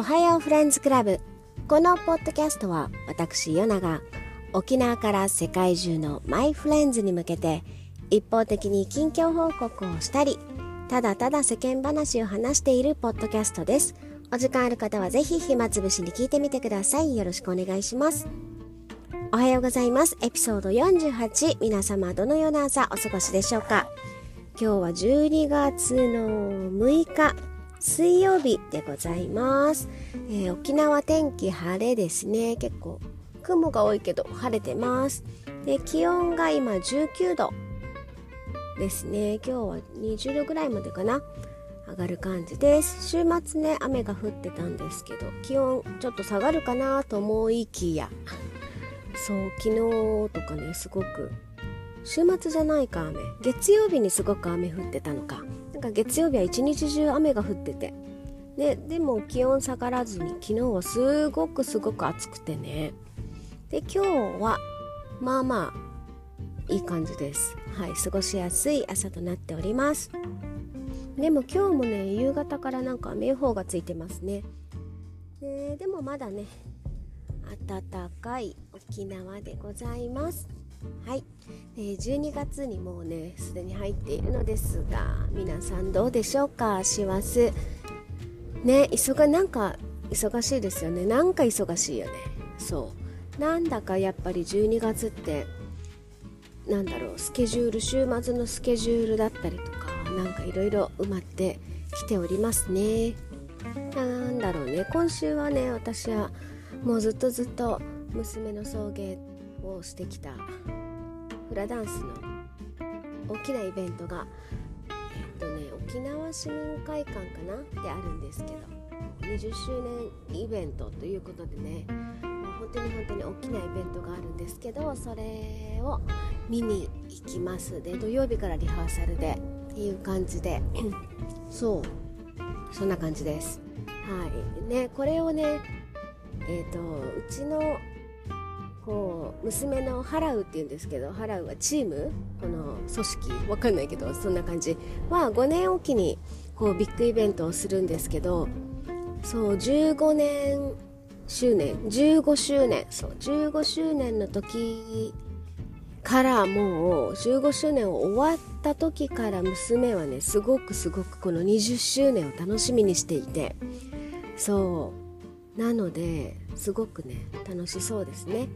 おはようフレンズクラブ。このポッドキャストは私ヨナが沖縄から世界中のマイフレンズに向けて一方的に近況報告をしたりただただ世間話を話しているポッドキャストです。お時間ある方はぜひ暇つぶしに聞いてみてください。よろしくお願いします。おはようございます。エピソード48皆様どのような朝お過ごしでしょうか？今日は12月の6日。水曜日でございます、えー、沖縄天気晴れですね。結構雲が多いけど晴れてます。で気温が今19度ですね。今日は20度ぐらいまでかな。上がる感じです。週末ね雨が降ってたんですけど気温ちょっと下がるかなと思いきや。そう昨日とかねすごく週末じゃないか雨。月曜日にすごく雨降ってたのか。なんか月曜日は一日中雨が降ってて。ででも気温下がらずに昨日はすごくすごく暑くてね。で今日はまあまあいい感じです。はい過ごしやすい朝となっております。でも今日もね夕方からなんか雨予報がついてますね。ででもまだね暖かい沖縄でございます。はい、え、12月にもうねすでに入っているのですが皆さんどうでしょうか？師走。ね忙なんか忙しいですよね。なんか忙しいよね。そう。なんだかやっぱり12月ってなんだろうスケジュール週末のスケジュールだったりとかなんかいろいろ埋まってきておりますね。なんだろうね。今週はね私はもうずっとずっと娘の送迎をしてきたフラダンスの大きなイベントがえっとね沖縄市民会館かな？ってあるんですけど20周年イベントということでねもう本当に本当に大きなイベントがあるんですけどそれを見に行きます。で土曜日からリハーサルでっていう感じで。そう。そんな感じです。はい。ねこれをねえっ、ー、とうちのこう娘のハラウっていうんですけどハラウはチーム？この組織？わかんないけどそんな感じ。は5年おきにこうビッグイベントをするんですけどそう15年周年。15周年。そう15周年の時からもう15周年を終わった時から娘はねすごくすごくこの20周年を楽しみにしていて。そう。なのですごくね楽しそうですね。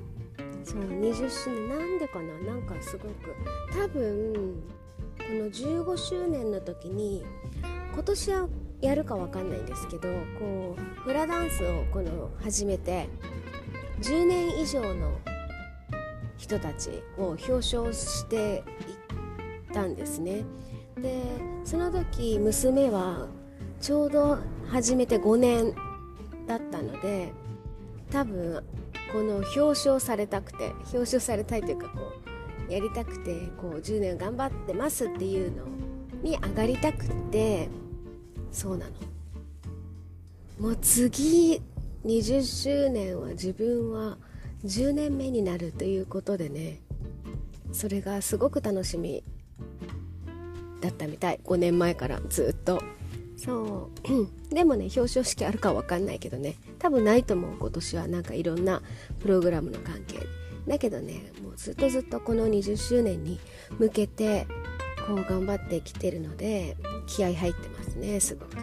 そう20周年なんでかな？なんかすごく。多分この15周年の時に今年はやるかわかんないんですけどこうフラダンスをこの始めて10年以上の人たちを表彰していったんですね。でその時娘はちょうど始めて5年だったので多分この表彰されたくて表彰されたいというかこうやりたくてこう10年頑張ってますっていうのに上がりたくてそうなの。もう次20周年は自分は10年目になるということでねそれがすごく楽しみだったみたい。5年前からずっと。そう。でもね表彰式あるか分かんないけどね。多分ないと思う今年は。なんかいろんなプログラムの関係。だけどねもうずっとずっとこの20周年に向けてこう頑張ってきてるので気合入ってますねすごく。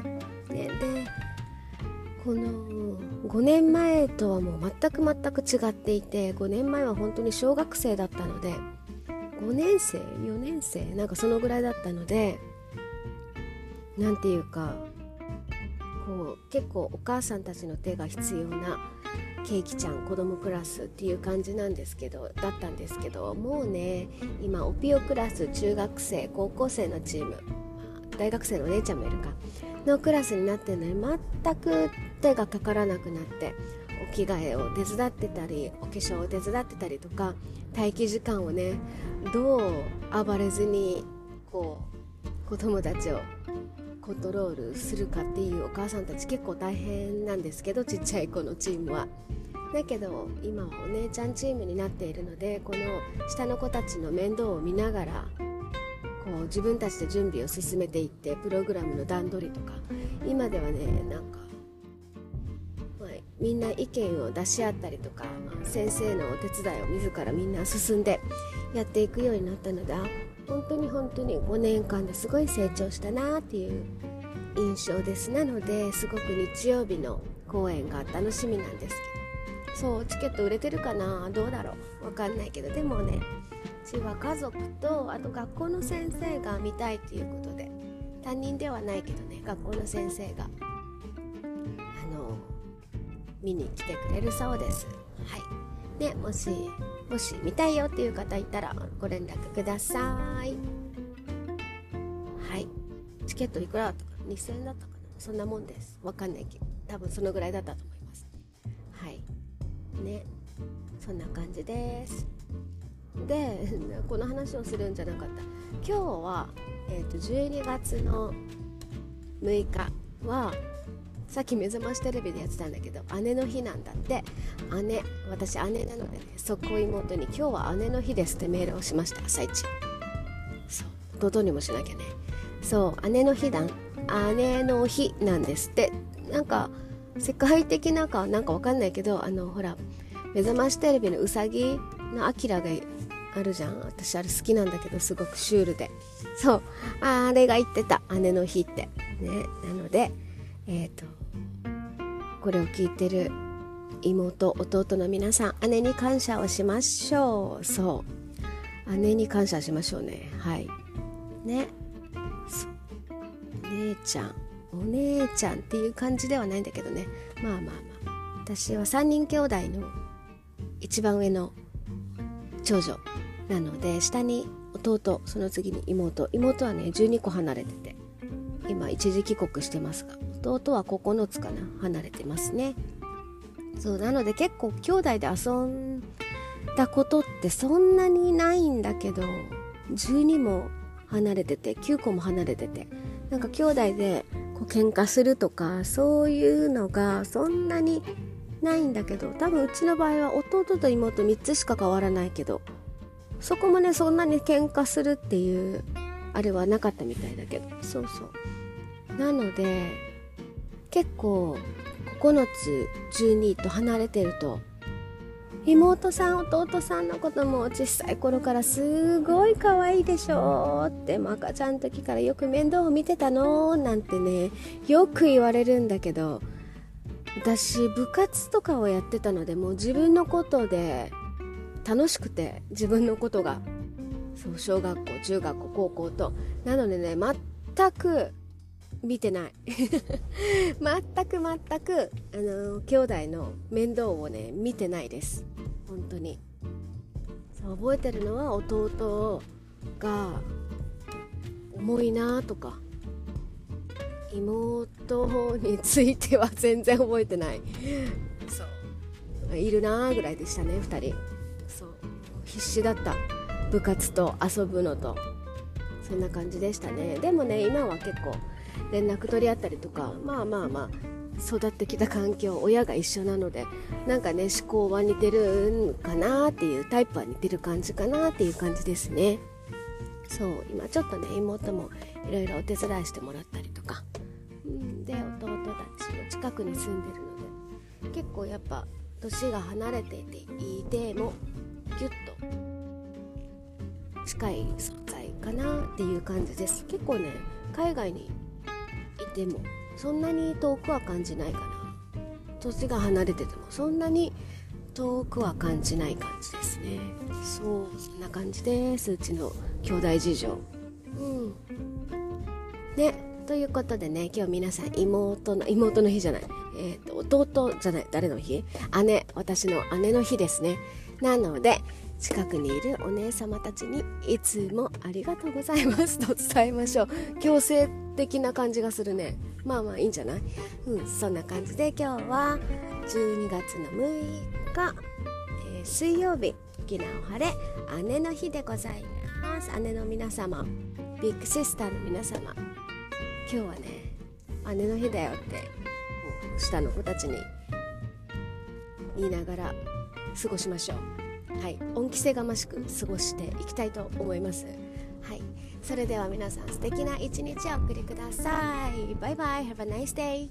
ね、でこの5年前とはもう全く全く違っていて5年前は本当に小学生だったので5年生？4年生？なんかそのぐらいだったので何て言うかこう結構お母さんたちの手が必要なケーキちゃん子供クラスっていう感じなんですけどだったんですけどもうね今オピオクラス中学生高校生のチーム、大学生のお姉ちゃんもいるかのクラスになってるのに全く手がかからなくなってお着替えを手伝ってたりお化粧を手伝ってたりとか待機時間をねどう暴れずにこう子供たちをコントロールするかっていうお母さんたち結構大変なんですけどちっちゃい子のチームは。だけど今はお姉ちゃんチームになっているのでこの下の子たちの面倒を見ながらこう自分たちで準備を進めていってプログラムの段取りとか今ではねなんかみんな意見を出し合ったりとか先生のお手伝いを自らみんな進んでやっていくようになったので本当に本当に5年間ですごい成長したなっていう印象です。なのですごく日曜日の公演が楽しみなんですけどそうチケット売れてるかなどうだろう。わかんないけどでもねうちは家族とあと学校の先生が見たいということで担任ではないけどね学校の先生があの見に来てくれるそうです。はい。ねもしもし見たいよっていう方いたらご連絡ください。はい。チケットいくらだったか2000円だったかな？そんなもんです。わかんないけど。多分そのぐらいだったと思います。はい。ね。そんな感じです。で この話をするんじゃなかった。今日は、えーと、12月の6日はさっき目覚ましテレビでやってたんだけど姉の日なんだって。姉私姉なのでね速攻妹に「今日は姉の日です」ってメールをしました朝一。そう。弟にもしなきゃね。そう姉の日だ姉の日なんですって。なんか世界的なかなんかわかんないけどあのほら目覚ましテレビのうさぎのアキラがあるじゃん。私あれ好きなんだけどすごくシュールで。そう。あれが言ってた。姉の日って。ね。なのでえっ、ー、とこれを聞いてる妹弟の皆さん姉に感謝をしましょう。そう。姉に感謝しましょうね。はい。ね。お姉ちゃん。お姉ちゃんっていう感じではないんだけどね。まあまあまあ。私は3人兄弟の一番上の長女なので下に弟その次に妹。妹はね12個離れてて。今一時帰国してますが弟は9つかな離れてますね。そうなので結構兄弟で遊んだことってそんなにないんだけど12も離れてて9個も離れててなんか兄弟でこう喧嘩するとかそういうのがそんなにないんだけど多分うちの場合は弟と妹3つしか変わらないけどそこもねそんなに喧嘩するっていうあれはなかったみたいだけどそうそう。なので結構9つ12と離れてると妹さん弟さんのことも小さい頃からすごい可愛いでしょって赤ちゃんの時からよく面倒を見てたのなんてねよく言われるんだけど私部活とかをやってたのでもう自分のことで楽しくて自分のことがそう小学校中学校高校となのでね全く見てない。全く全くあの兄弟の面倒をね見てないです。本当に。そう覚えてるのは弟が重いなとか妹については全然覚えてない。そう。いるなぐらいでしたね2人。そう。必死だった。部活と遊ぶのと。そんな感じでしたね。でもね今は結構連絡取り合ったりとかまあまあまあ育ってきた環境親が一緒なのでなんかね思考は似てるんかなっていうタイプは似てる感じかなっていう感じですね。そう今ちょっとね妹もいろいろお手伝いしてもらったりとか、うん、で弟たちの近くに住んでるので結構やっぱ年が離れていていてもギュッと近い存在かなっていう感じです。結構ね海外にいてもそんなに遠くは感じないかな。年が離れててもそんなに遠くは感じない感じですね。そう。そんな感じですうちの兄弟事情。うん。ねということでね今日皆さん妹の妹の日じゃない。えーと、弟じゃない誰の日？姉私の姉の日ですね。なので近くにいるお姉様たちにいつもありがとうございますと伝えましょう。強制的な感じがするね。まあまあいいんじゃない？うんそんな感じで今日は12月の6日、えー、水曜日沖縄晴れ姉の日でございます。姉の皆様ビッグシスターの皆様。今日はね姉の日だよって下の子たちに言いながら過ごしましょう。はい。恩着せがましく過ごしていきたいと思います。はい。それでは皆さん素敵な一日をお送りください。バイバイ。Have a nice day